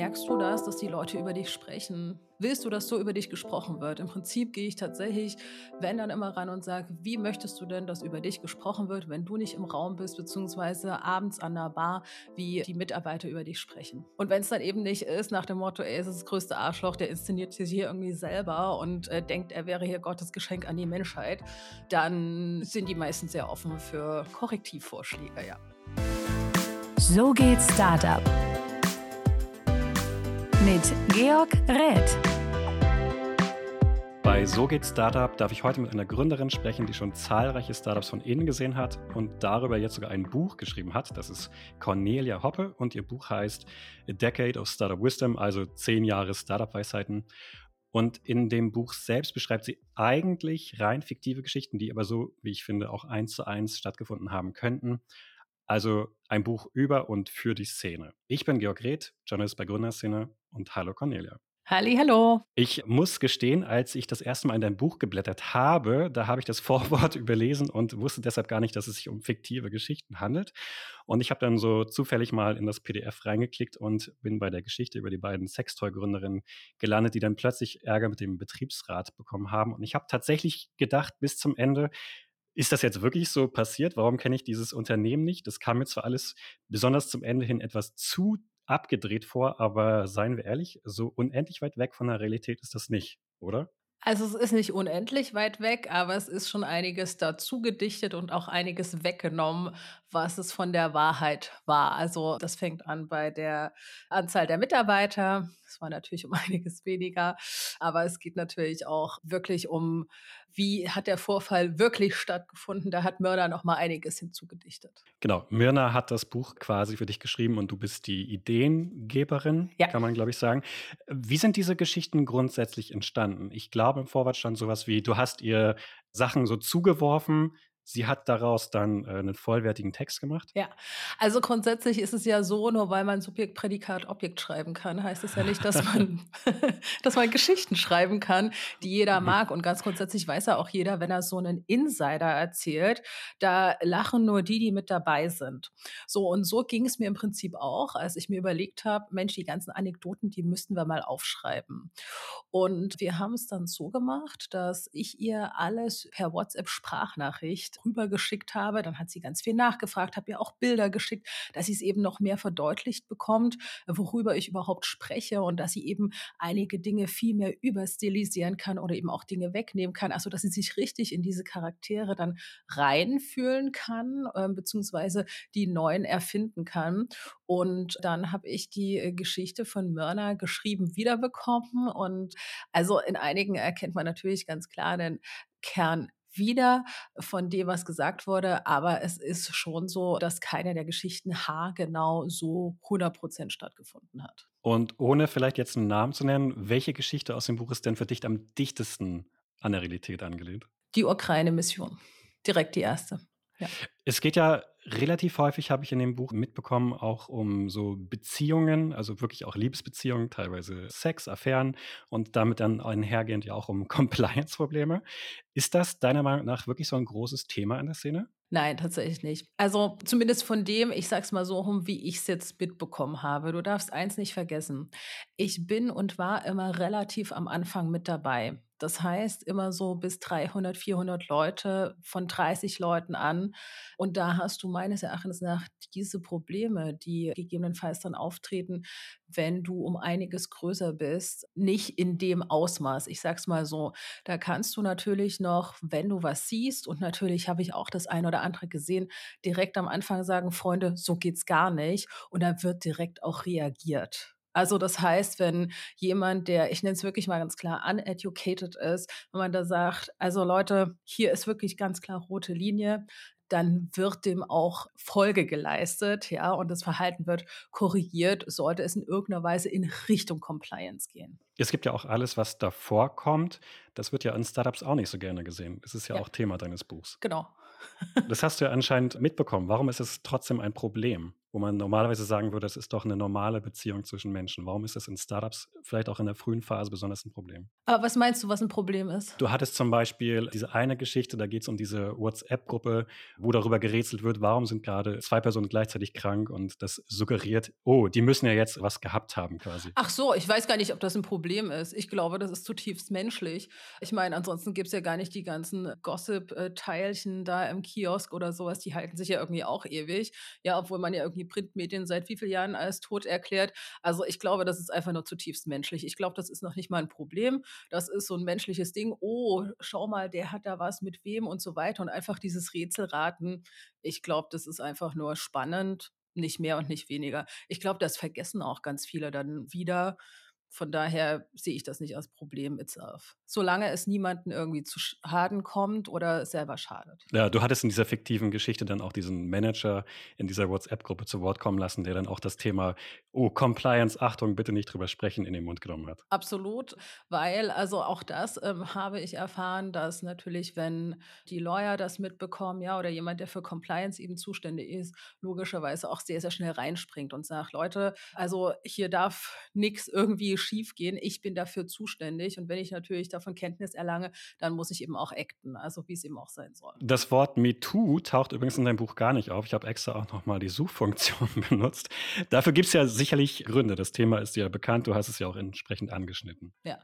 merkst du das, dass die Leute über dich sprechen? Willst du, dass so über dich gesprochen wird? Im Prinzip gehe ich tatsächlich, wenn dann immer ran und sage, wie möchtest du denn, dass über dich gesprochen wird, wenn du nicht im Raum bist, beziehungsweise abends an der Bar, wie die Mitarbeiter über dich sprechen. Und wenn es dann eben nicht ist, nach dem Motto, ey, es ist das größte Arschloch, der inszeniert sich hier irgendwie selber und äh, denkt, er wäre hier Gottes Geschenk an die Menschheit, dann sind die meisten sehr offen für Korrektivvorschläge, ja. So geht Startup mit Georg Räth. Bei So geht Startup darf ich heute mit einer Gründerin sprechen, die schon zahlreiche Startups von innen gesehen hat und darüber jetzt sogar ein Buch geschrieben hat. Das ist Cornelia Hoppe und ihr Buch heißt A Decade of Startup Wisdom, also zehn Jahre Startup-Weisheiten. Und in dem Buch selbst beschreibt sie eigentlich rein fiktive Geschichten, die aber so, wie ich finde, auch eins zu eins stattgefunden haben könnten. Also ein Buch über und für die Szene. Ich bin Georg Reth, Journalist bei Gründerszene und hallo Cornelia. Halli, hallo. Ich muss gestehen, als ich das erste Mal in dein Buch geblättert habe, da habe ich das Vorwort überlesen und wusste deshalb gar nicht, dass es sich um fiktive Geschichten handelt. Und ich habe dann so zufällig mal in das PDF reingeklickt und bin bei der Geschichte über die beiden Sextoy-Gründerinnen gelandet, die dann plötzlich Ärger mit dem Betriebsrat bekommen haben. Und ich habe tatsächlich gedacht bis zum Ende, ist das jetzt wirklich so passiert? Warum kenne ich dieses Unternehmen nicht? Das kam mir zwar alles besonders zum Ende hin etwas zu abgedreht vor, aber seien wir ehrlich, so unendlich weit weg von der Realität ist das nicht, oder? Also es ist nicht unendlich weit weg, aber es ist schon einiges dazu gedichtet und auch einiges weggenommen, was es von der Wahrheit war. Also das fängt an bei der Anzahl der Mitarbeiter. Es war natürlich um einiges weniger, aber es geht natürlich auch wirklich um, wie hat der Vorfall wirklich stattgefunden. Da hat Mörner noch mal einiges hinzugedichtet. Genau, Myrna hat das Buch quasi für dich geschrieben und du bist die Ideengeberin, ja. kann man glaube ich sagen. Wie sind diese Geschichten grundsätzlich entstanden? Ich glaube, im Vorwort stand sowas wie, du hast ihr Sachen so zugeworfen, Sie hat daraus dann äh, einen vollwertigen Text gemacht? Ja, also grundsätzlich ist es ja so, nur weil man Subjekt, Prädikat, Objekt schreiben kann, heißt es ja nicht, dass man, dass man Geschichten schreiben kann, die jeder mhm. mag. Und ganz grundsätzlich weiß ja auch jeder, wenn er so einen Insider erzählt, da lachen nur die, die mit dabei sind. So, und so ging es mir im Prinzip auch, als ich mir überlegt habe, Mensch, die ganzen Anekdoten, die müssten wir mal aufschreiben. Und wir haben es dann so gemacht, dass ich ihr alles per WhatsApp-Sprachnachricht rübergeschickt habe. Dann hat sie ganz viel nachgefragt, habe ihr auch Bilder geschickt, dass sie es eben noch mehr verdeutlicht bekommt, worüber ich überhaupt spreche und dass sie eben einige Dinge viel mehr überstilisieren kann oder eben auch Dinge wegnehmen kann. Also, dass sie sich richtig in diese Charaktere dann reinfühlen kann, äh, beziehungsweise die neuen erfinden kann. Und dann habe ich die äh, Geschichte von Mörner geschrieben wiederbekommen. Und also in einigen erkennt man natürlich ganz klar den Kern wieder von dem, was gesagt wurde. Aber es ist schon so, dass keine der Geschichten haargenau so 100 Prozent stattgefunden hat. Und ohne vielleicht jetzt einen Namen zu nennen, welche Geschichte aus dem Buch ist denn für dich am dichtesten an der Realität angelehnt? Die Ukraine-Mission. Direkt die erste. Ja. Es geht ja relativ häufig, habe ich in dem Buch mitbekommen, auch um so Beziehungen, also wirklich auch Liebesbeziehungen, teilweise Sex, Affären und damit dann einhergehend ja auch um Compliance-Probleme. Ist das deiner Meinung nach wirklich so ein großes Thema in der Szene? Nein, tatsächlich nicht. Also zumindest von dem, ich sag's mal so rum, wie ich es jetzt mitbekommen habe. Du darfst eins nicht vergessen. Ich bin und war immer relativ am Anfang mit dabei. Das heißt, immer so bis 300, 400 Leute von 30 Leuten an. Und da hast du meines Erachtens nach diese Probleme, die gegebenenfalls dann auftreten, wenn du um einiges größer bist, nicht in dem Ausmaß. Ich sag's mal so. Da kannst du natürlich noch, wenn du was siehst, und natürlich habe ich auch das eine oder andere gesehen, direkt am Anfang sagen, Freunde, so geht's gar nicht. Und da wird direkt auch reagiert. Also das heißt, wenn jemand, der, ich nenne es wirklich mal ganz klar, uneducated ist, wenn man da sagt, also Leute, hier ist wirklich ganz klar rote Linie, dann wird dem auch Folge geleistet, ja, und das Verhalten wird korrigiert, sollte es in irgendeiner Weise in Richtung Compliance gehen. Es gibt ja auch alles, was davor kommt. Das wird ja in Startups auch nicht so gerne gesehen. Das ist ja, ja. auch Thema deines Buchs. Genau. das hast du ja anscheinend mitbekommen. Warum ist es trotzdem ein Problem? Wo man normalerweise sagen würde, das ist doch eine normale Beziehung zwischen Menschen. Warum ist das in Startups vielleicht auch in der frühen Phase besonders ein Problem? Aber was meinst du, was ein Problem ist? Du hattest zum Beispiel diese eine Geschichte, da geht es um diese WhatsApp-Gruppe, wo darüber gerätselt wird, warum sind gerade zwei Personen gleichzeitig krank und das suggeriert, oh, die müssen ja jetzt was gehabt haben quasi. Ach so, ich weiß gar nicht, ob das ein Problem ist. Ich glaube, das ist zutiefst menschlich. Ich meine, ansonsten gibt es ja gar nicht die ganzen Gossip-Teilchen da im Kiosk oder sowas, die halten sich ja irgendwie auch ewig. Ja, obwohl man ja irgendwie Printmedien seit wie vielen Jahren als tot erklärt. Also ich glaube, das ist einfach nur zutiefst menschlich. Ich glaube, das ist noch nicht mal ein Problem. Das ist so ein menschliches Ding. Oh, schau mal, der hat da was mit wem und so weiter. Und einfach dieses Rätselraten. Ich glaube, das ist einfach nur spannend. Nicht mehr und nicht weniger. Ich glaube, das vergessen auch ganz viele dann wieder. Von daher sehe ich das nicht als Problem itself. Solange es niemanden irgendwie zu Schaden kommt oder selber schadet. Ja, du hattest in dieser fiktiven Geschichte dann auch diesen Manager in dieser WhatsApp-Gruppe zu Wort kommen lassen, der dann auch das Thema, oh, Compliance, Achtung, bitte nicht drüber sprechen, in den Mund genommen hat. Absolut, weil also auch das ähm, habe ich erfahren, dass natürlich, wenn die Lawyer das mitbekommen, ja, oder jemand, der für Compliance eben zuständig ist, logischerweise auch sehr, sehr schnell reinspringt und sagt, Leute, also hier darf nichts irgendwie schiefgehen. Ich bin dafür zuständig und wenn ich natürlich davon Kenntnis erlange, dann muss ich eben auch acten, also wie es eben auch sein soll. Das Wort MeToo taucht übrigens in deinem Buch gar nicht auf. Ich habe extra auch nochmal die Suchfunktion benutzt. Dafür gibt es ja sicherlich Gründe. Das Thema ist ja bekannt, du hast es ja auch entsprechend angeschnitten. Ja.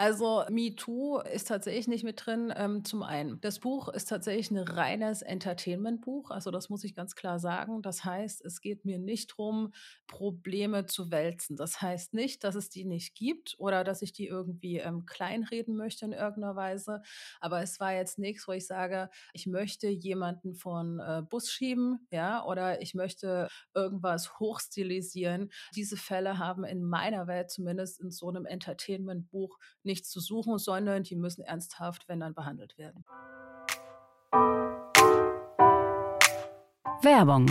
Also MeToo ist tatsächlich nicht mit drin. Ähm, zum einen, das Buch ist tatsächlich ein reines Entertainment-Buch. Also das muss ich ganz klar sagen. Das heißt, es geht mir nicht darum, Probleme zu wälzen. Das heißt nicht, dass es die nicht gibt oder dass ich die irgendwie ähm, kleinreden möchte in irgendeiner Weise. Aber es war jetzt nichts, wo ich sage, ich möchte jemanden von äh, Bus schieben, ja, oder ich möchte irgendwas hochstilisieren. Diese Fälle haben in meiner Welt zumindest in so einem Entertainment-Buch nichts zu suchen, sondern die müssen ernsthaft, wenn dann, behandelt werden. Werbung.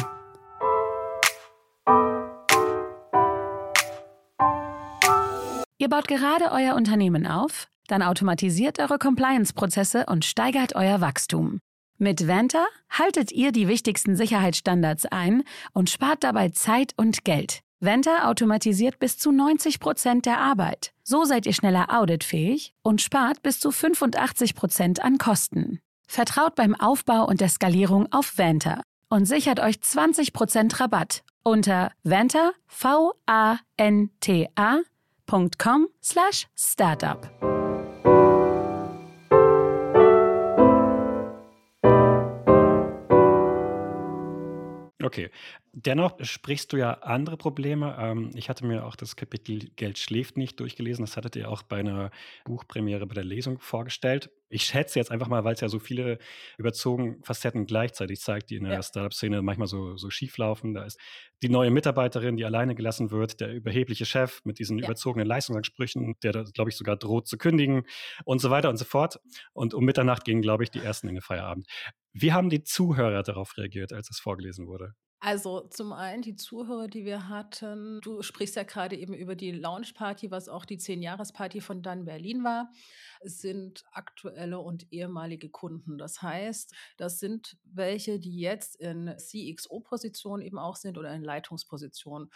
Ihr baut gerade euer Unternehmen auf? Dann automatisiert eure Compliance-Prozesse und steigert euer Wachstum. Mit Vanta haltet ihr die wichtigsten Sicherheitsstandards ein und spart dabei Zeit und Geld. Venta automatisiert bis zu 90 Prozent der Arbeit. So seid ihr schneller auditfähig und spart bis zu 85 Prozent an Kosten. Vertraut beim Aufbau und der Skalierung auf Vanta und sichert euch 20 Prozent Rabatt unter vanta, v a n t a.com slash startup. Okay. Dennoch sprichst du ja andere Probleme. Ähm, ich hatte mir auch das Kapitel Geld schläft nicht durchgelesen. Das hattet ihr auch bei einer Buchpremiere bei der Lesung vorgestellt. Ich schätze jetzt einfach mal, weil es ja so viele überzogen Facetten gleichzeitig zeigt, die in der ja. Startup-Szene manchmal so, so schief laufen. Da ist die neue Mitarbeiterin, die alleine gelassen wird, der überhebliche Chef mit diesen ja. überzogenen Leistungsansprüchen, der, glaube ich, sogar droht zu kündigen und so weiter und so fort. Und um Mitternacht gingen, glaube ich, die ersten in den Feierabend. Wie haben die Zuhörer darauf reagiert, als es vorgelesen wurde? Also zum einen die Zuhörer, die wir hatten. Du sprichst ja gerade eben über die Launchparty, was auch die 10-Jahres-Party von Dan Berlin war, sind aktuelle und ehemalige Kunden. Das heißt, das sind welche, die jetzt in CXO-Position eben auch sind oder in Leitungsposition.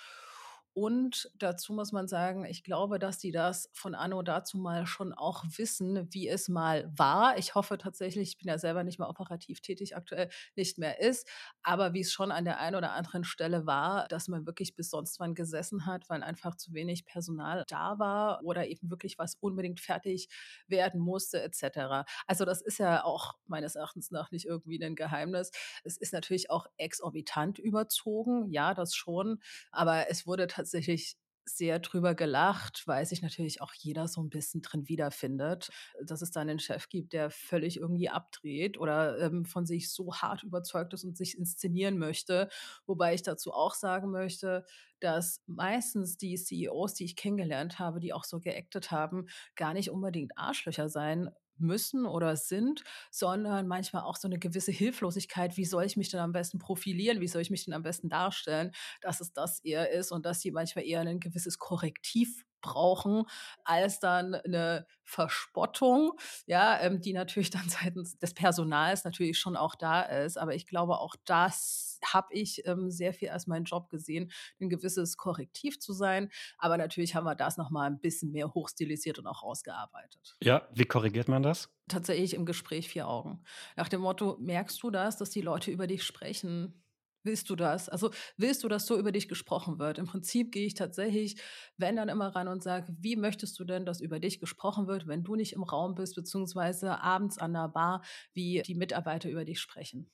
Und dazu muss man sagen, ich glaube, dass die das von Anno dazu mal schon auch wissen, wie es mal war. Ich hoffe tatsächlich, ich bin ja selber nicht mehr operativ tätig, aktuell nicht mehr ist, aber wie es schon an der einen oder anderen Stelle war, dass man wirklich bis sonst wann gesessen hat, weil einfach zu wenig Personal da war oder eben wirklich was unbedingt fertig werden musste, etc. Also das ist ja auch meines Erachtens nach nicht irgendwie ein Geheimnis. Es ist natürlich auch exorbitant überzogen, ja, das schon, aber es wurde tatsächlich tatsächlich sehr drüber gelacht, weil sich natürlich auch jeder so ein bisschen drin wiederfindet, dass es da einen Chef gibt, der völlig irgendwie abdreht oder ähm, von sich so hart überzeugt ist und sich inszenieren möchte. Wobei ich dazu auch sagen möchte, dass meistens die CEOs, die ich kennengelernt habe, die auch so geactet haben, gar nicht unbedingt Arschlöcher sein müssen oder sind, sondern manchmal auch so eine gewisse Hilflosigkeit. Wie soll ich mich denn am besten profilieren? Wie soll ich mich denn am besten darstellen, dass es das eher ist und dass sie manchmal eher ein gewisses Korrektiv brauchen, als dann eine Verspottung, ja, ähm, die natürlich dann seitens des Personals natürlich schon auch da ist. Aber ich glaube, auch das habe ich ähm, sehr viel als meinen Job gesehen, ein gewisses Korrektiv zu sein. Aber natürlich haben wir das nochmal ein bisschen mehr hochstilisiert und auch rausgearbeitet. Ja, wie korrigiert man das? Tatsächlich im Gespräch vier Augen. Nach dem Motto, merkst du das, dass die Leute über dich sprechen? Willst du das? Also willst du, dass so über dich gesprochen wird? Im Prinzip gehe ich tatsächlich, wenn dann immer ran und sage, wie möchtest du denn, dass über dich gesprochen wird, wenn du nicht im Raum bist, beziehungsweise abends an der Bar, wie die Mitarbeiter über dich sprechen?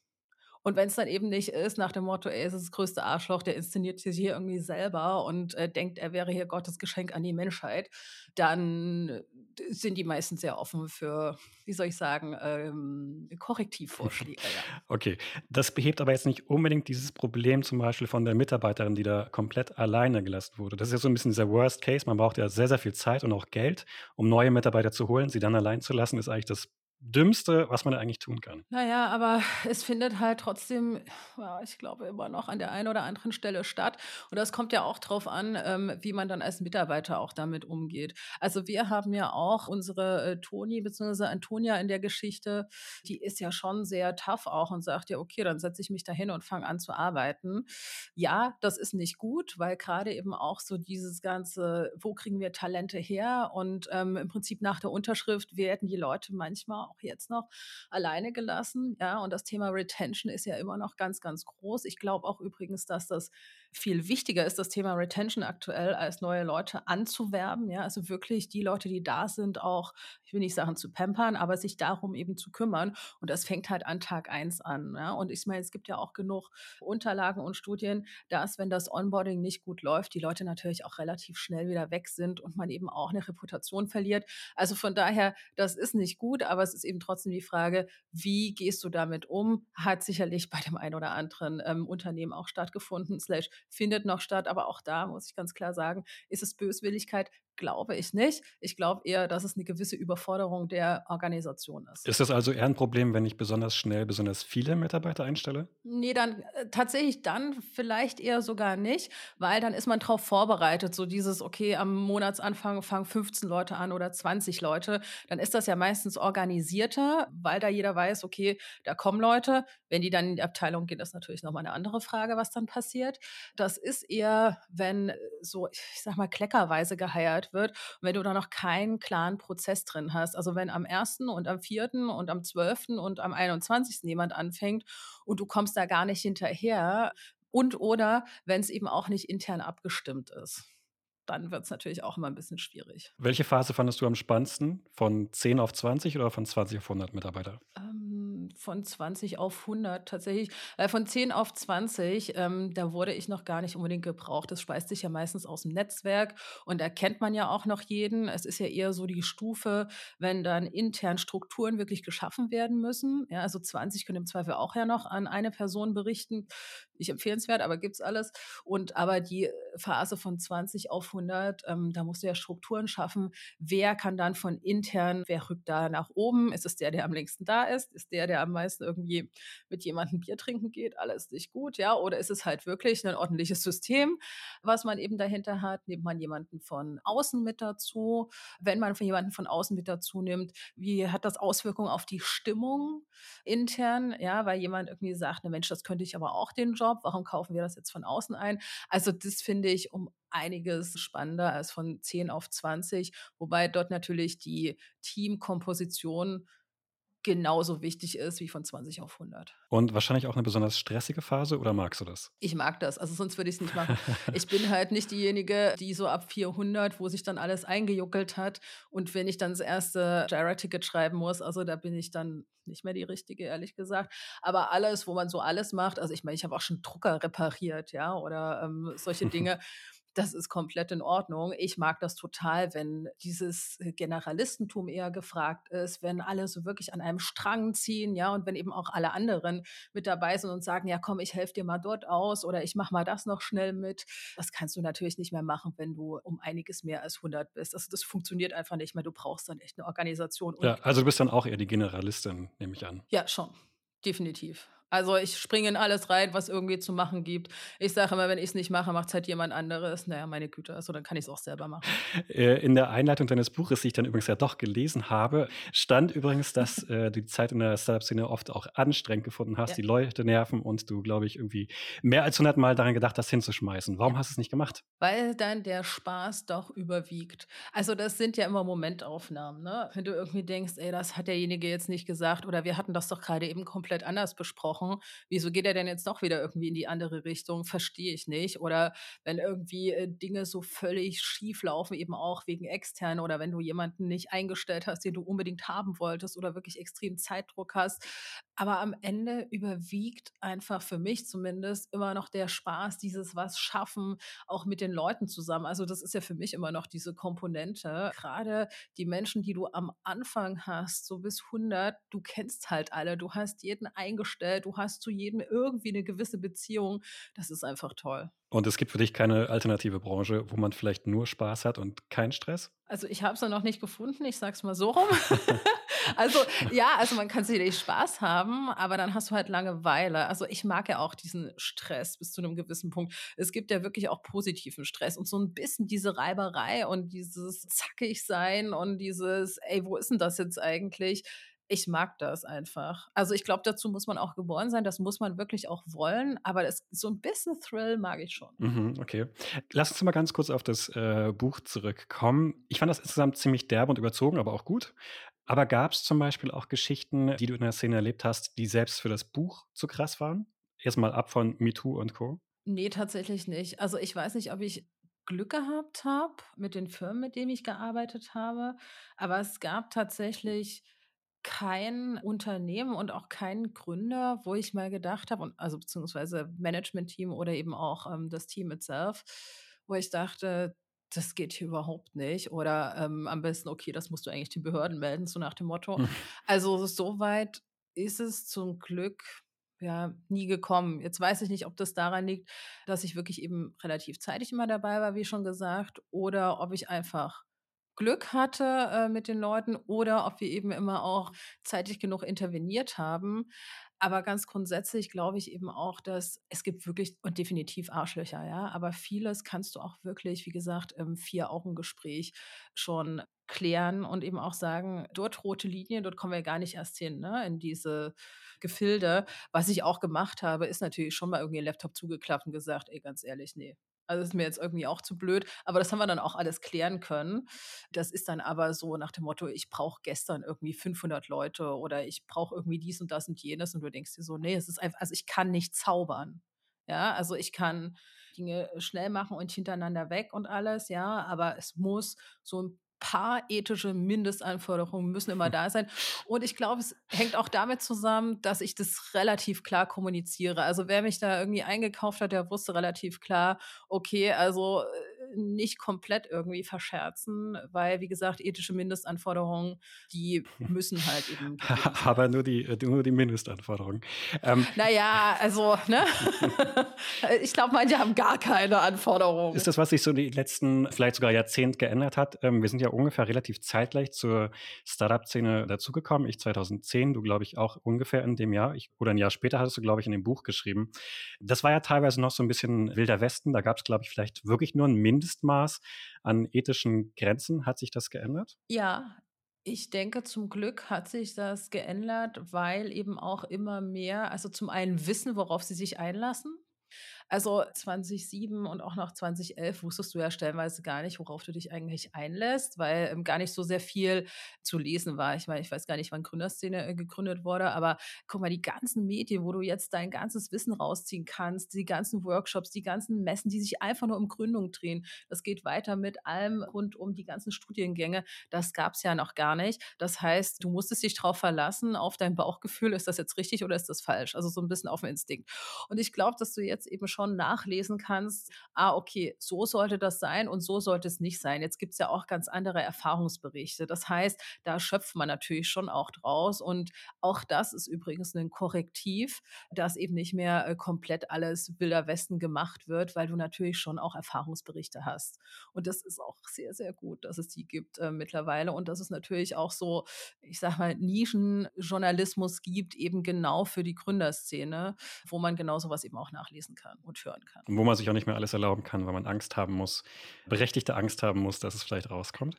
Und wenn es dann eben nicht ist, nach dem Motto, ey, es ist das größte Arschloch, der inszeniert sich hier irgendwie selber und äh, denkt, er wäre hier Gottes Geschenk an die Menschheit, dann äh, sind die meistens sehr offen für, wie soll ich sagen, ähm, Korrektivvorschläge. Okay, das behebt aber jetzt nicht unbedingt dieses Problem zum Beispiel von der Mitarbeiterin, die da komplett alleine gelassen wurde. Das ist ja so ein bisschen dieser Worst Case. Man braucht ja sehr, sehr viel Zeit und auch Geld, um neue Mitarbeiter zu holen. Sie dann allein zu lassen, ist eigentlich das Dümmste, was man da eigentlich tun kann. Naja, aber es findet halt trotzdem, ja, ich glaube, immer noch an der einen oder anderen Stelle statt. Und das kommt ja auch darauf an, ähm, wie man dann als Mitarbeiter auch damit umgeht. Also wir haben ja auch unsere äh, Toni bzw. Antonia in der Geschichte, die ist ja schon sehr tough auch und sagt ja, okay, dann setze ich mich dahin und fange an zu arbeiten. Ja, das ist nicht gut, weil gerade eben auch so dieses ganze, wo kriegen wir Talente her? Und ähm, im Prinzip nach der Unterschrift werden die Leute manchmal auch jetzt noch alleine gelassen. Ja, und das Thema Retention ist ja immer noch ganz, ganz groß. Ich glaube auch übrigens, dass das viel wichtiger ist, das Thema Retention aktuell, als neue Leute anzuwerben. Ja, also wirklich die Leute, die da sind, auch, ich will nicht sagen zu pampern, aber sich darum eben zu kümmern. Und das fängt halt an Tag eins an. Ja, und ich meine, es gibt ja auch genug Unterlagen und Studien, dass, wenn das Onboarding nicht gut läuft, die Leute natürlich auch relativ schnell wieder weg sind und man eben auch eine Reputation verliert. Also von daher, das ist nicht gut, aber es ist eben trotzdem die Frage, wie gehst du damit um? Hat sicherlich bei dem einen oder anderen ähm, Unternehmen auch stattgefunden, slash findet noch statt. Aber auch da muss ich ganz klar sagen, ist es Böswilligkeit? Glaube ich nicht. Ich glaube eher, dass es eine gewisse Überforderung der Organisation ist. Ist das also eher ein Problem, wenn ich besonders schnell besonders viele Mitarbeiter einstelle? Nee, dann äh, tatsächlich dann vielleicht eher sogar nicht, weil dann ist man darauf vorbereitet. So dieses, okay, am Monatsanfang fangen 15 Leute an oder 20 Leute. Dann ist das ja meistens organisierter, weil da jeder weiß, okay, da kommen Leute. Wenn die dann in die Abteilung gehen, ist natürlich nochmal eine andere Frage, was dann passiert. Das ist eher, wenn so, ich sag mal, kleckerweise geheiert wird wenn du da noch keinen klaren Prozess drin hast. Also wenn am 1. und am 4. und am 12. und am 21. jemand anfängt und du kommst da gar nicht hinterher und oder wenn es eben auch nicht intern abgestimmt ist dann wird es natürlich auch immer ein bisschen schwierig. Welche Phase fandest du am spannendsten? Von 10 auf 20 oder von 20 auf 100 Mitarbeiter? Ähm, von 20 auf 100 tatsächlich. Äh, von 10 auf 20, ähm, da wurde ich noch gar nicht unbedingt gebraucht. Das speist sich ja meistens aus dem Netzwerk und da kennt man ja auch noch jeden. Es ist ja eher so die Stufe, wenn dann intern Strukturen wirklich geschaffen werden müssen. Ja, also 20 können im Zweifel auch ja noch an eine Person berichten. Nicht empfehlenswert, aber gibt es alles. Und aber die Phase von 20 auf 100, ähm, da musst du ja Strukturen schaffen. Wer kann dann von intern, wer rückt da nach oben? Ist es der, der am längsten da ist? Ist der, der am meisten irgendwie mit jemandem Bier trinken geht? Alles nicht gut, ja? Oder ist es halt wirklich ein ordentliches System, was man eben dahinter hat? Nimmt man jemanden von außen mit dazu? Wenn man von jemanden von außen mit dazu nimmt, wie hat das Auswirkungen auf die Stimmung intern? Ja, weil jemand irgendwie sagt, ne Mensch, das könnte ich aber auch den Job. Warum kaufen wir das jetzt von außen ein? Also das finde ich um einiges spannender als von 10 auf 20, wobei dort natürlich die Teamkomposition genauso wichtig ist wie von 20 auf 100. Und wahrscheinlich auch eine besonders stressige Phase oder magst du das? Ich mag das, also sonst würde ich es nicht machen. ich bin halt nicht diejenige, die so ab 400, wo sich dann alles eingejuckelt hat und wenn ich dann das erste Jira-Ticket schreiben muss, also da bin ich dann nicht mehr die richtige, ehrlich gesagt. Aber alles, wo man so alles macht, also ich meine, ich habe auch schon Drucker repariert, ja, oder ähm, solche Dinge das ist komplett in Ordnung. Ich mag das total, wenn dieses äh, Generalistentum eher gefragt ist, wenn alle so wirklich an einem Strang ziehen, ja, und wenn eben auch alle anderen mit dabei sind und sagen, ja, komm, ich helfe dir mal dort aus oder ich mache mal das noch schnell mit. Das kannst du natürlich nicht mehr machen, wenn du um einiges mehr als 100 bist. Also das funktioniert einfach nicht mehr. Du brauchst dann echt eine Organisation. ja, also du bist dann auch eher die Generalistin, nehme ich an. Ja, schon. Definitiv. Also ich springe in alles rein, was irgendwie zu machen gibt. Ich sage immer, wenn ich es nicht mache, macht es halt jemand anderes. Naja, meine Güte, also dann kann ich es auch selber machen. Äh, in der Einleitung deines Buches, die ich dann übrigens ja doch gelesen habe, stand übrigens, dass äh, du die Zeit in der Startup-Szene oft auch anstrengend gefunden hast, ja. die Leute nerven und du, glaube ich, irgendwie mehr als 100 Mal daran gedacht hast, hinzuschmeißen. Warum hast du es nicht gemacht? Weil dann der Spaß doch überwiegt. Also das sind ja immer Momentaufnahmen. Ne? Wenn du irgendwie denkst, ey, das hat derjenige jetzt nicht gesagt oder wir hatten das doch gerade eben komplett anders besprochen gesprochen. Wieso geht er denn jetzt doch wieder irgendwie in die andere Richtung? Verstehe ich nicht. Oder wenn irgendwie äh, Dinge so völlig schief laufen, eben auch wegen extern oder wenn du jemanden nicht eingestellt hast, den du unbedingt haben wolltest oder wirklich extrem Zeitdruck hast. Aber am Ende überwiegt einfach für mich zumindest immer noch der Spaß, dieses was schaffen, auch mit den Leuten zusammen. Also das ist ja für mich immer noch diese Komponente. Gerade die Menschen, die du am Anfang hast, so bis 100, du kennst halt alle, du hast jeden eingestellt, du hast zu jedem irgendwie eine gewisse Beziehung. Das ist einfach toll. Und es gibt für dich keine alternative Branche, wo man vielleicht nur Spaß hat und keinen Stress? Also ich habe es noch nicht gefunden, ich sag's mal so rum. also ja, also man kann sicherlich Spaß haben, aber dann hast du halt Langeweile. Also ich mag ja auch diesen Stress bis zu einem gewissen Punkt. Es gibt ja wirklich auch positiven Stress und so ein bisschen diese Reiberei und dieses zackig sein und dieses, ey, wo ist denn das jetzt eigentlich? ich mag das einfach. Also ich glaube, dazu muss man auch geboren sein, das muss man wirklich auch wollen, aber das, so ein bisschen Thrill mag ich schon. Mhm, okay. Lass uns mal ganz kurz auf das äh, Buch zurückkommen. Ich fand das insgesamt ziemlich derb und überzogen, aber auch gut. Aber gab es zum Beispiel auch Geschichten, die du in der Szene erlebt hast, die selbst für das Buch zu krass waren? Erstmal ab von MeToo und Co. Nee, tatsächlich nicht. Also ich weiß nicht, ob ich Glück gehabt habe mit den Firmen, mit denen ich gearbeitet habe, aber es gab tatsächlich kein Unternehmen und auch keinen Gründer, wo ich mal gedacht habe, also beziehungsweise Management-Team oder eben auch ähm, das Team itself, wo ich dachte, das geht hier überhaupt nicht. Oder ähm, am besten, okay, das musst du eigentlich die Behörden melden, so nach dem Motto. Mhm. Also soweit ist es zum Glück ja nie gekommen. Jetzt weiß ich nicht, ob das daran liegt, dass ich wirklich eben relativ zeitig immer dabei war, wie schon gesagt, oder ob ich einfach Glück hatte äh, mit den Leuten oder ob wir eben immer auch zeitig genug interveniert haben. Aber ganz grundsätzlich glaube ich eben auch, dass es gibt wirklich und definitiv Arschlöcher, ja. Aber vieles kannst du auch wirklich, wie gesagt, im Vier-Augen-Gespräch schon klären und eben auch sagen, dort rote Linien, dort kommen wir gar nicht erst hin, ne, in diese Gefilde. Was ich auch gemacht habe, ist natürlich schon mal irgendwie ein Laptop zugeklappt und gesagt, ey, ganz ehrlich, nee, also ist mir jetzt irgendwie auch zu blöd. Aber das haben wir dann auch alles klären können. Das ist dann aber so nach dem Motto, ich brauche gestern irgendwie 500 Leute oder ich brauche irgendwie dies und das und jenes. Und du denkst dir so, nee, es ist einfach, also ich kann nicht zaubern. Ja, also ich kann Dinge schnell machen und hintereinander weg und alles, ja, aber es muss so ein paar ethische Mindestanforderungen müssen immer da sein. Und ich glaube, es hängt auch damit zusammen, dass ich das relativ klar kommuniziere. Also wer mich da irgendwie eingekauft hat, der wusste relativ klar, okay, also äh, nicht komplett irgendwie verscherzen, weil, wie gesagt, ethische Mindestanforderungen, die müssen halt eben. Aber nur die, äh, nur die Mindestanforderungen. Ähm. Naja, also, ne? ich glaube, manche haben gar keine Anforderungen. Ist das, was sich so die letzten, vielleicht sogar Jahrzehnte geändert hat? Ähm, wir sind ja ungefähr relativ zeitgleich zur Startup-Szene dazugekommen. Ich 2010, du glaube ich auch ungefähr in dem Jahr. Ich, oder ein Jahr später hattest du, glaube ich, in dem Buch geschrieben. Das war ja teilweise noch so ein bisschen wilder Westen. Da gab es, glaube ich, vielleicht wirklich nur ein Mindest Mindestmaß an ethischen Grenzen. Hat sich das geändert? Ja, ich denke, zum Glück hat sich das geändert, weil eben auch immer mehr, also zum einen wissen, worauf sie sich einlassen. Also 2007 und auch noch 2011 wusstest du ja stellenweise gar nicht, worauf du dich eigentlich einlässt, weil ähm, gar nicht so sehr viel zu lesen war. Ich meine, ich weiß gar nicht, wann Gründerszene äh, gegründet wurde, aber guck mal, die ganzen Medien, wo du jetzt dein ganzes Wissen rausziehen kannst, die ganzen Workshops, die ganzen Messen, die sich einfach nur um Gründung drehen, das geht weiter mit allem rund um die ganzen Studiengänge. Das gab es ja noch gar nicht. Das heißt, du musstest dich darauf verlassen, auf dein Bauchgefühl, ist das jetzt richtig oder ist das falsch? Also so ein bisschen auf den Instinkt. Und ich glaube, dass du jetzt eben schon schon nachlesen kannst, ah, okay, so sollte das sein und so sollte es nicht sein. Jetzt gibt es ja auch ganz andere Erfahrungsberichte. Das heißt, da schöpft man natürlich schon auch draus. Und auch das ist übrigens ein Korrektiv, dass eben nicht mehr äh, komplett alles Wilder Westen gemacht wird, weil du natürlich schon auch Erfahrungsberichte hast. Und das ist auch sehr, sehr gut, dass es die gibt äh, mittlerweile. Und dass es natürlich auch so, ich sag mal, Nischenjournalismus gibt, eben genau für die Gründerszene, wo man genau sowas eben auch nachlesen kann und hören kann. Wo man sich auch nicht mehr alles erlauben kann, weil man Angst haben muss, berechtigte Angst haben muss, dass es vielleicht rauskommt.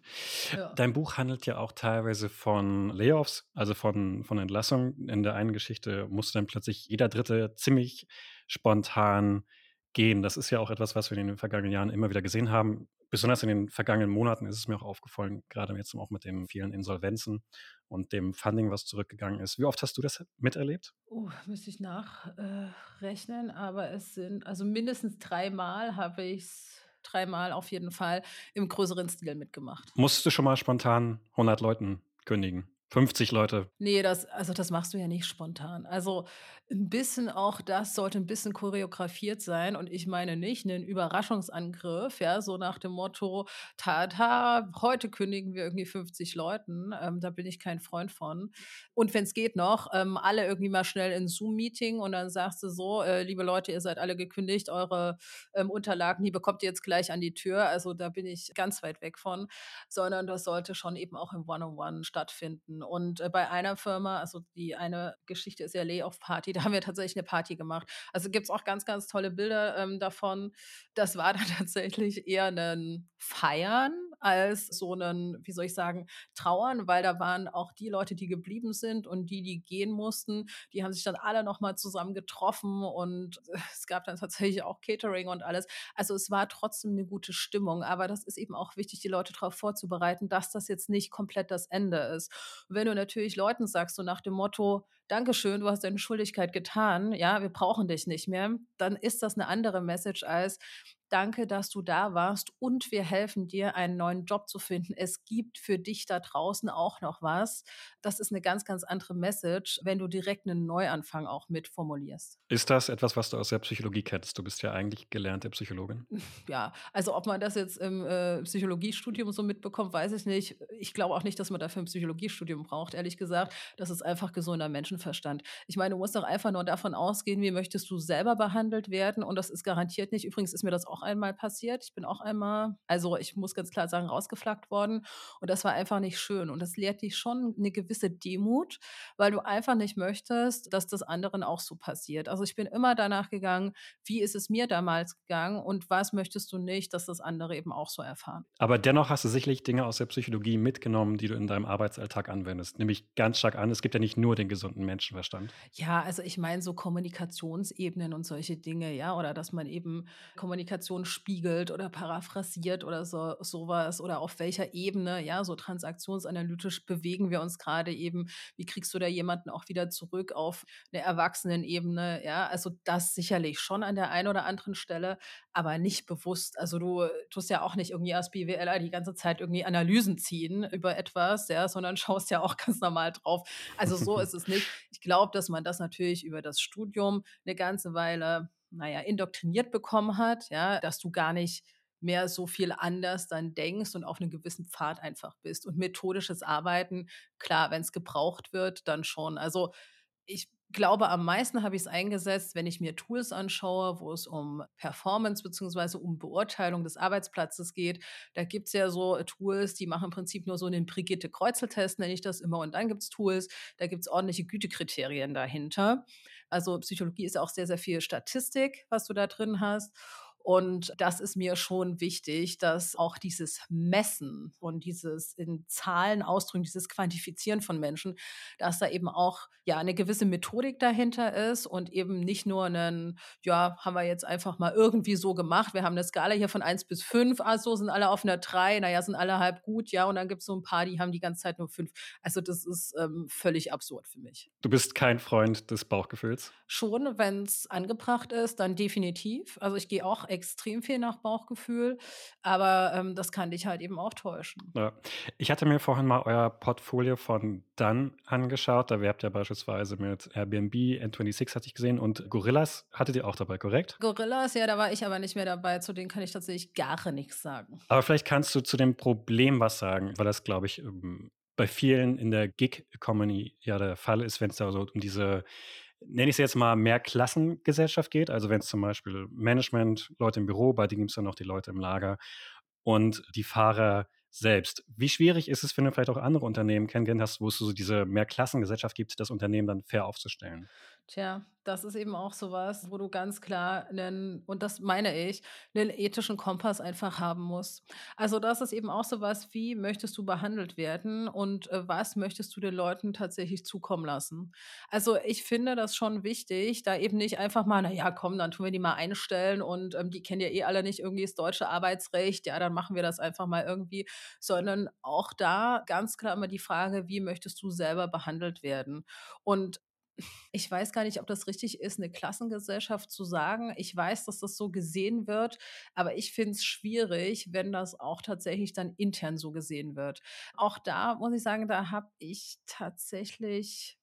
Ja. Dein Buch handelt ja auch teilweise von Layoffs, also von, von Entlassungen. In der einen Geschichte musste dann plötzlich jeder Dritte ziemlich spontan gehen. Das ist ja auch etwas, was wir in den vergangenen Jahren immer wieder gesehen haben. Besonders in den vergangenen Monaten ist es mir auch aufgefallen, gerade jetzt auch mit den vielen Insolvenzen und dem Funding, was zurückgegangen ist. Wie oft hast du das miterlebt? Oh, müsste ich nachrechnen, äh, aber es sind, also mindestens dreimal habe ich es dreimal auf jeden Fall im größeren Stil mitgemacht. Musstest du schon mal spontan 100 Leuten kündigen? 50 Leute. Nee, das, also das machst du ja nicht spontan. Also ein bisschen auch das sollte ein bisschen choreografiert sein. Und ich meine nicht einen Überraschungsangriff, ja, so nach dem Motto, tata, heute kündigen wir irgendwie 50 Leuten. Ähm, da bin ich kein Freund von. Und wenn es geht noch, ähm, alle irgendwie mal schnell in Zoom-Meeting und dann sagst du so, äh, liebe Leute, ihr seid alle gekündigt, eure ähm, Unterlagen, die bekommt ihr jetzt gleich an die Tür. Also da bin ich ganz weit weg von, sondern das sollte schon eben auch im One-on-One -on -One stattfinden. Und äh, bei einer Firma, also die eine Geschichte ist ja Layoff-Party, da haben wir tatsächlich eine Party gemacht. Also gibt es auch ganz, ganz tolle Bilder ähm, davon. Das war dann tatsächlich eher ein Feiern als so einen, wie soll ich sagen, Trauern, weil da waren auch die Leute, die geblieben sind und die, die gehen mussten, die haben sich dann alle nochmal zusammen getroffen und es gab dann tatsächlich auch Catering und alles. Also es war trotzdem eine gute Stimmung, aber das ist eben auch wichtig, die Leute darauf vorzubereiten, dass das jetzt nicht komplett das Ende ist. wenn du natürlich Leuten sagst, so nach dem Motto, Dankeschön, du hast deine Schuldigkeit getan, ja, wir brauchen dich nicht mehr, dann ist das eine andere Message als, Danke, dass du da warst und wir helfen dir, einen neuen Job zu finden. Es gibt für dich da draußen auch noch was. Das ist eine ganz, ganz andere Message, wenn du direkt einen Neuanfang auch mitformulierst. Ist das etwas, was du aus der Psychologie kennst? Du bist ja eigentlich gelernte Psychologin. Ja, also ob man das jetzt im äh, Psychologiestudium so mitbekommt, weiß ich nicht. Ich glaube auch nicht, dass man dafür ein Psychologiestudium braucht, ehrlich gesagt. Das ist einfach gesunder Menschenverstand. Ich meine, du musst doch einfach nur davon ausgehen, wie möchtest du selber behandelt werden und das ist garantiert nicht. Übrigens ist mir das auch einmal passiert. Ich bin auch einmal, also ich muss ganz klar sagen, rausgeflaggt worden. Und das war einfach nicht schön. Und das lehrt dich schon eine gewisse Demut, weil du einfach nicht möchtest, dass das anderen auch so passiert. Also ich bin immer danach gegangen, wie ist es mir damals gegangen und was möchtest du nicht, dass das andere eben auch so erfahren. Aber dennoch hast du sicherlich Dinge aus der Psychologie mitgenommen, die du in deinem Arbeitsalltag anwendest. Nämlich ganz stark an, es gibt ja nicht nur den gesunden Menschenverstand. Ja, also ich meine so Kommunikationsebenen und solche Dinge, ja, oder dass man eben Kommunikation spiegelt oder paraphrasiert oder so, sowas oder auf welcher Ebene, ja, so transaktionsanalytisch bewegen wir uns gerade eben. Wie kriegst du da jemanden auch wieder zurück auf eine Erwachsenenebene? Ja, also das sicherlich schon an der einen oder anderen Stelle, aber nicht bewusst. Also du tust ja auch nicht irgendwie als BWLer die ganze Zeit irgendwie Analysen ziehen über etwas, ja, sondern schaust ja auch ganz normal drauf. Also so ist es nicht. Ich glaube, dass man das natürlich über das Studium eine ganze Weile naja, indoktriniert bekommen hat, ja, dass du gar nicht mehr so viel anders dann denkst und auf einem gewissen Pfad einfach bist. Und methodisches Arbeiten, klar, wenn es gebraucht wird, dann schon. Also ich glaube, am meisten habe ich es eingesetzt, wenn ich mir Tools anschaue, wo es um Performance bzw. um Beurteilung des Arbeitsplatzes geht. Da gibt es ja so Tools, die machen im Prinzip nur so einen Brigitte-Kreuzel-Test, nenne ich das immer. Und dann gibt es Tools, da gibt es ordentliche Gütekriterien dahinter. Also Psychologie ist auch sehr, sehr viel Statistik, was du da drin hast. Und das ist mir schon wichtig, dass auch dieses Messen und dieses in Zahlen ausdrücken, dieses Quantifizieren von Menschen, dass da eben auch ja eine gewisse Methodik dahinter ist und eben nicht nur einen, ja, haben wir jetzt einfach mal irgendwie so gemacht. Wir haben eine Skala hier von 1 bis 5, also sind alle auf einer 3, naja, sind alle halb gut, ja, und dann gibt es so ein paar, die haben die ganze Zeit nur 5. Also das ist ähm, völlig absurd für mich. Du bist kein Freund des Bauchgefühls? Schon, wenn es angebracht ist, dann definitiv. Also ich gehe auch extrem viel nach Bauchgefühl, aber ähm, das kann dich halt eben auch täuschen. Ja. Ich hatte mir vorhin mal euer Portfolio von Dann angeschaut. Da werbt ihr beispielsweise mit Airbnb, N26 hatte ich gesehen und Gorillas hattet ihr auch dabei, korrekt? Gorillas, ja, da war ich aber nicht mehr dabei. Zu denen kann ich tatsächlich gar nichts sagen. Aber vielleicht kannst du zu dem Problem was sagen, weil das, glaube ich, ähm, bei vielen in der Gig-Economy ja der Fall ist, wenn es da so um diese nenne ich es jetzt mal, mehr Klassengesellschaft geht. Also wenn es zum Beispiel Management, Leute im Büro, bei denen gibt es dann noch die Leute im Lager und die Fahrer selbst. Wie schwierig ist es, wenn du vielleicht auch andere Unternehmen kennengelernt hast, wo es so diese Mehrklassengesellschaft gibt, das Unternehmen dann fair aufzustellen? Tja, das ist eben auch so was, wo du ganz klar 'nen und das meine ich, einen ethischen Kompass einfach haben musst. Also, das ist eben auch so was, wie möchtest du behandelt werden und, äh, was möchtest du den Leuten tatsächlich zukommen lassen? Also, ich finde das schon wichtig, da eben nicht einfach mal: „Na ja, komm, dann tun wir die mal einstellen und, ähm, die kennen ja eh alle nicht irgendwie das deutsche Arbeitsrecht. Ja, dann machen wir das einfach mal irgendwie.“ Sondern auch da ganz klar immer die Frage: „Wie möchtest du selber behandelt werden?“ Und ich weiß gar nicht, ob das richtig ist, eine Klassengesellschaft zu sagen. Ich weiß, dass das so gesehen wird, aber ich finde es schwierig, wenn das auch tatsächlich dann intern so gesehen wird. Auch da muss ich sagen, da habe ich tatsächlich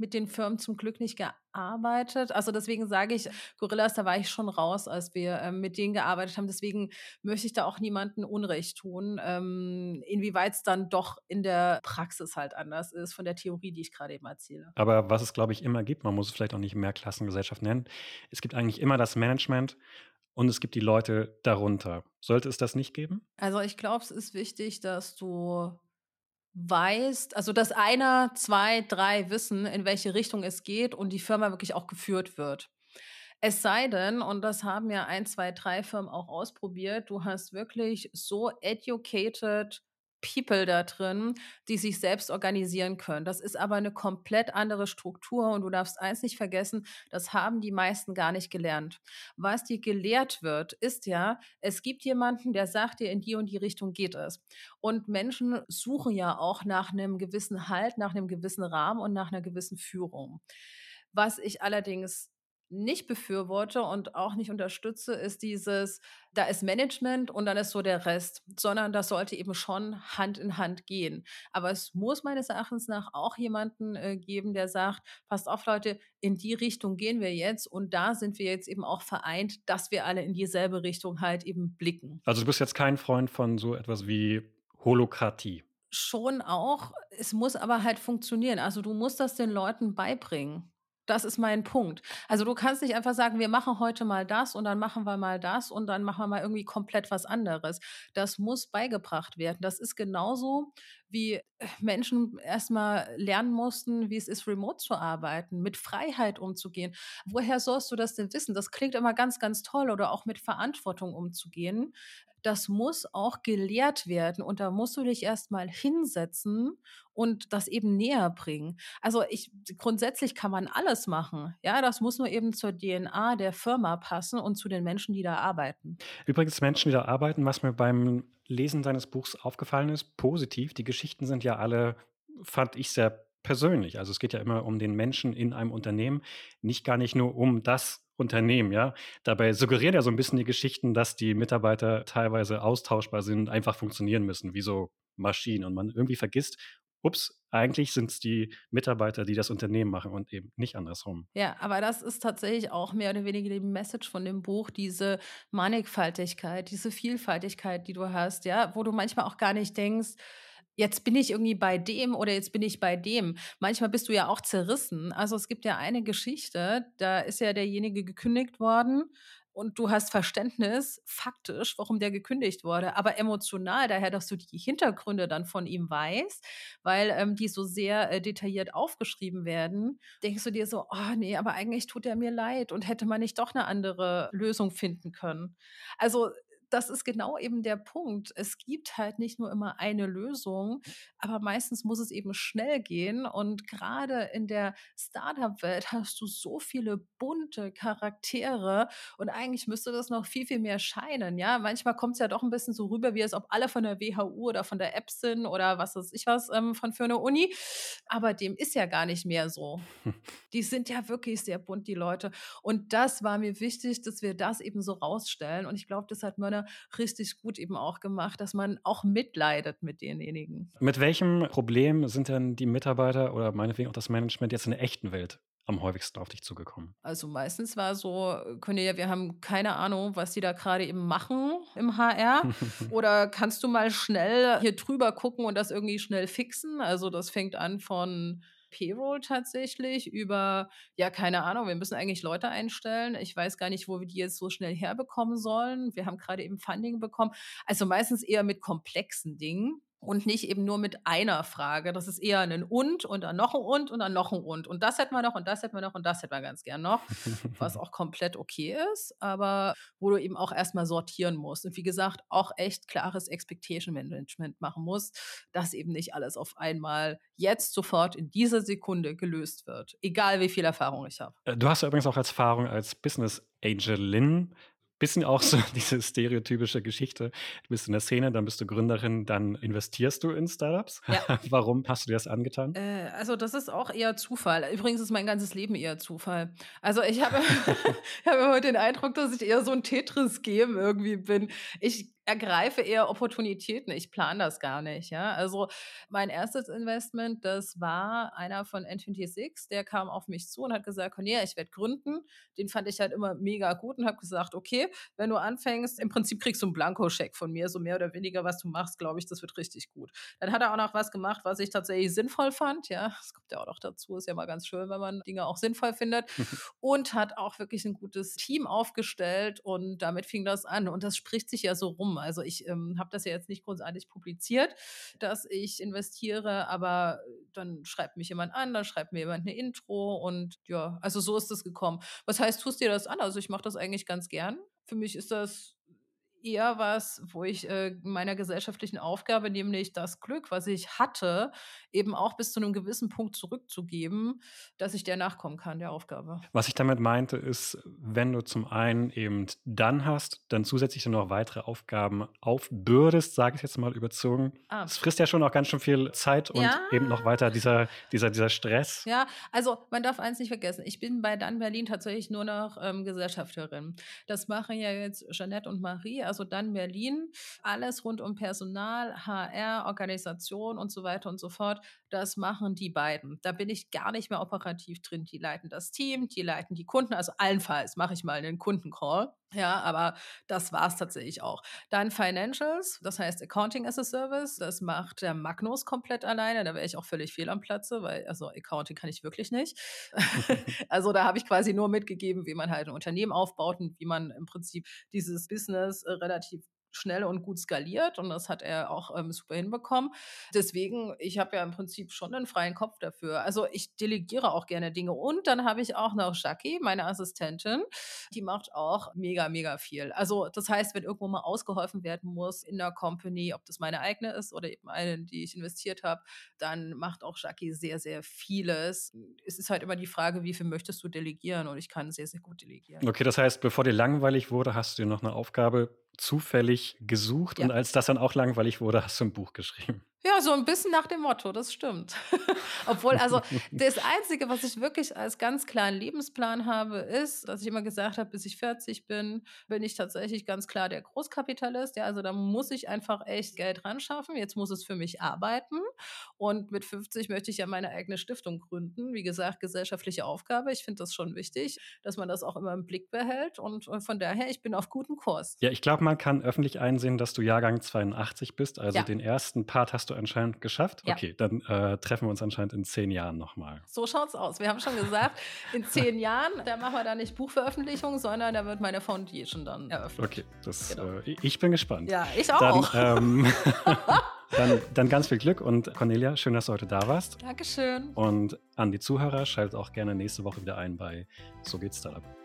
mit den Firmen zum Glück nicht gearbeitet. Also deswegen sage ich, Gorillas, da war ich schon raus, als wir ähm, mit denen gearbeitet haben. Deswegen möchte ich da auch niemandem Unrecht tun, ähm, inwieweit es dann doch in der Praxis halt anders ist von der Theorie, die ich gerade eben erzähle. Aber was es, glaube ich, immer gibt, man muss es vielleicht auch nicht mehr Klassengesellschaft nennen, es gibt eigentlich immer das Management und es gibt die Leute darunter. Sollte es das nicht geben? Also ich glaube, es ist wichtig, dass du weißt, also dass einer, zwei, drei wissen, in welche Richtung es geht und die Firma wirklich auch geführt wird. Es sei denn, und das haben ja ein, zwei, drei Firmen auch ausprobiert, du hast wirklich so educated People da drin, die sich selbst organisieren können. Das ist aber eine komplett andere Struktur und du darfst eins nicht vergessen, das haben die meisten gar nicht gelernt. Was dir gelehrt wird, ist ja, es gibt jemanden, der sagt dir, in die und die Richtung geht es. Und Menschen suchen ja auch nach einem gewissen Halt, nach einem gewissen Rahmen und nach einer gewissen Führung. Was ich allerdings nicht befürworte und auch nicht unterstütze, ist dieses, da ist Management und dann ist so der Rest, sondern das sollte eben schon Hand in Hand gehen. Aber es muss meines Erachtens nach auch jemanden äh, geben, der sagt, passt auf Leute, in die Richtung gehen wir jetzt und da sind wir jetzt eben auch vereint, dass wir alle in dieselbe Richtung halt eben blicken. Also du bist jetzt kein Freund von so etwas wie Holokratie. Schon auch, es muss aber halt funktionieren. Also du musst das den Leuten beibringen. Das ist mein Punkt. Also du kannst nicht einfach sagen, wir machen heute mal das und dann machen wir mal das und dann machen wir mal irgendwie komplett was anderes. Das muss beigebracht werden. Das ist genauso wie äh, Menschen erstmal lernen mussten, wie es ist, remote zu arbeiten, mit Freiheit umzugehen. Woher sollst du das denn wissen? Das klingt immer ganz, ganz toll oder auch mit Verantwortung umzugehen das muss auch gelehrt werden und da musst du dich erstmal hinsetzen und das eben näher bringen. Also ich grundsätzlich kann man alles machen. Ja, das muss nur eben zur DNA der Firma passen und zu den Menschen, die da arbeiten. Übrigens Menschen, die da arbeiten, was mir beim Lesen deines Buchs aufgefallen ist, positiv, die Geschichten sind ja alle fand ich sehr persönlich. Also es geht ja immer um den Menschen in einem Unternehmen, nicht gar nicht nur um das Unternehmen, ja. Dabei suggerieren ja so ein bisschen die Geschichten, dass die Mitarbeiter teilweise austauschbar sind einfach funktionieren müssen, wie so Maschinen. Und man irgendwie vergisst, ups, eigentlich sind es die Mitarbeiter, die das Unternehmen machen und eben nicht andersrum. Ja, aber das ist tatsächlich auch mehr oder weniger die Message von dem Buch, diese Mannigfaltigkeit, diese Vielfaltigkeit, die du hast, ja, wo du manchmal auch gar nicht denkst, jetzt bin ich irgendwie bei dem oder jetzt bin ich bei dem. Manchmal bist du ja auch zerrissen. Also es gibt ja eine Geschichte, da ist ja derjenige gekündigt worden und du hast Verständnis faktisch, warum der gekündigt wurde, aber emotional daher, dass du die Hintergründe dann von ihm weißt, weil ähm, die so sehr äh, detailliert aufgeschrieben werden, denkst du dir so, oh nee, aber eigentlich tut er mir leid und hätte man nicht doch eine andere Lösung finden können. Also das ist genau eben der Punkt. Es gibt halt nicht nur immer eine Lösung, aber meistens muss es eben schnell gehen. Und gerade in der Startup-Welt hast du so viele bunte Charaktere und eigentlich müsste das noch viel, viel mehr scheinen. Ja, manchmal kommt es ja doch ein bisschen so rüber, wie als ob alle von der WHU oder von der App sind oder was weiß ich was ähm, von für eine Uni. Aber dem ist ja gar nicht mehr so. Die sind ja wirklich sehr bunt, die Leute. Und das war mir wichtig, dass wir das eben so rausstellen. Und ich glaube, das hat Mörner richtig gut eben auch gemacht, dass man auch mitleidet mit denjenigen. Mit welchem Problem sind denn die Mitarbeiter oder meinetwegen auch das Management jetzt in der echten Welt am häufigsten auf dich zugekommen? Also meistens war so, Cornelia, wir haben keine Ahnung, was die da gerade eben machen im HR. Oder kannst du mal schnell hier drüber gucken und das irgendwie schnell fixen? Also das fängt an von Payroll tatsächlich über, ja, keine Ahnung, wir müssen eigentlich Leute einstellen. Ich weiß gar nicht, wo wir die jetzt so schnell herbekommen sollen. Wir haben gerade eben Funding bekommen. Also meistens eher mit komplexen Dingen und nicht eben nur mit einer Frage. Das ist eher ein und und dann noch ein und und dann noch ein und. Und das hätten wir noch und das hätten wir noch und das hätten wir ganz gern noch, was auch komplett okay ist, aber wo du eben auch erstmal sortieren musst. Und wie gesagt, auch echt klares Expectation Management machen musst, dass eben nicht alles auf einmal jetzt sofort in dieser Sekunde gelöst wird, egal wie viel Erfahrung ich habe. Äh, du hast ja übrigens auch als Erfahrung als Business Angelin bisschen auch so diese stereotypische Geschichte. Du bist in der Szene, dann bist du Gründerin, dann investierst du in Startups. Ja. Warum hast du dir das angetan? Äh, also das ist auch eher Zufall. Übrigens ist mein ganzes Leben eher Zufall. Also ich habe, ich habe heute den Eindruck, dass ich eher so ein Tetris-Game irgendwie bin. Ich ergreife eher Opportunitäten. Ich plane das gar nicht. Ja? Also mein erstes Investment, das war einer von N26, der kam auf mich zu und hat gesagt, Cornelia, ich werde gründen. Den fand ich halt immer mega gut und habe gesagt, okay, wenn du anfängst, im Prinzip kriegst du einen Blankoscheck von mir, so mehr oder weniger, was du machst, glaube ich, das wird richtig gut. Dann hat er auch noch was gemacht, was ich tatsächlich sinnvoll fand. Ja, das kommt ja auch noch dazu. Ist ja mal ganz schön, wenn man Dinge auch sinnvoll findet. und hat auch wirklich ein gutes Team aufgestellt und damit fing das an. Und das spricht sich ja so rum. Also ich ähm, habe das ja jetzt nicht großartig publiziert, dass ich investiere, aber dann schreibt mich jemand an, dann schreibt mir jemand eine Intro und ja, also so ist das gekommen. Was heißt, tust dir das an? Also ich mache das eigentlich ganz gern. Für mich ist das eher was, wo ich äh, meiner gesellschaftlichen Aufgabe, nämlich das Glück, was ich hatte, eben auch bis zu einem gewissen Punkt zurückzugeben, dass ich der nachkommen kann, der Aufgabe. Was ich damit meinte, ist, wenn du zum einen eben dann hast, dann zusätzlich noch weitere Aufgaben aufbürdest, sage ich jetzt mal überzogen. Ah. Das frisst ja schon auch ganz schön viel Zeit und ja. eben noch weiter dieser, dieser, dieser Stress. Ja, also man darf eins nicht vergessen, ich bin bei Dann Berlin tatsächlich nur noch ähm, Gesellschafterin. Das machen ja jetzt Jeanette und Marie, also dann Berlin, alles rund um Personal, HR, Organisation und so weiter und so fort, das machen die beiden. Da bin ich gar nicht mehr operativ drin. Die leiten das Team, die leiten die Kunden, also allenfalls mache ich mal einen Kundencall. Ja, aber das war es tatsächlich auch. Dann Financials, das heißt Accounting as a Service, das macht der Magnus komplett alleine. Da wäre ich auch völlig fehl am Platze, weil also Accounting kann ich wirklich nicht. also da habe ich quasi nur mitgegeben, wie man halt ein Unternehmen aufbaut und wie man im Prinzip dieses Business äh, relativ schnell und gut skaliert und das hat er auch ähm, super hinbekommen. Deswegen, ich habe ja im Prinzip schon einen freien Kopf dafür. Also ich delegiere auch gerne Dinge und dann habe ich auch noch Jackie, meine Assistentin, die macht auch mega, mega viel. Also das heißt, wenn irgendwo mal ausgeholfen werden muss in der Company, ob das meine eigene ist oder eben eine, in die ich investiert habe, dann macht auch Jackie sehr, sehr vieles. Es ist halt immer die Frage, wie viel möchtest du delegieren und ich kann sehr, sehr gut delegieren. Okay, das heißt, bevor dir langweilig wurde, hast du dir noch eine Aufgabe zufällig gesucht ja. und als das dann auch langweilig wurde, hast du ein Buch geschrieben. Ja, so ein bisschen nach dem Motto, das stimmt. Obwohl, also das Einzige, was ich wirklich als ganz klaren Lebensplan habe, ist, dass ich immer gesagt habe, bis ich 40 bin, bin ich tatsächlich ganz klar der Großkapitalist. Ja, also da muss ich einfach echt Geld ran schaffen. Jetzt muss es für mich arbeiten. Und mit 50 möchte ich ja meine eigene Stiftung gründen. Wie gesagt, gesellschaftliche Aufgabe. Ich finde das schon wichtig, dass man das auch immer im Blick behält. Und von daher, ich bin auf gutem Kurs. Ja, ich glaube, man kann öffentlich einsehen, dass du Jahrgang 82 bist. Also ja. den ersten Part hast du anscheinend geschafft. Ja. Okay, dann äh, treffen wir uns anscheinend in zehn Jahren nochmal. So schaut's aus. Wir haben schon gesagt, in zehn Jahren, da machen wir dann nicht Buchveröffentlichung, sondern da wird meine Foundation dann eröffnet. Okay, das, genau. äh, ich bin gespannt. Ja, ich auch. Dann, ähm, dann, dann, ganz viel Glück und Cornelia, schön, dass du heute da warst. Dankeschön. Und an die Zuhörer, schaltet auch gerne nächste Woche wieder ein bei So geht's Startup.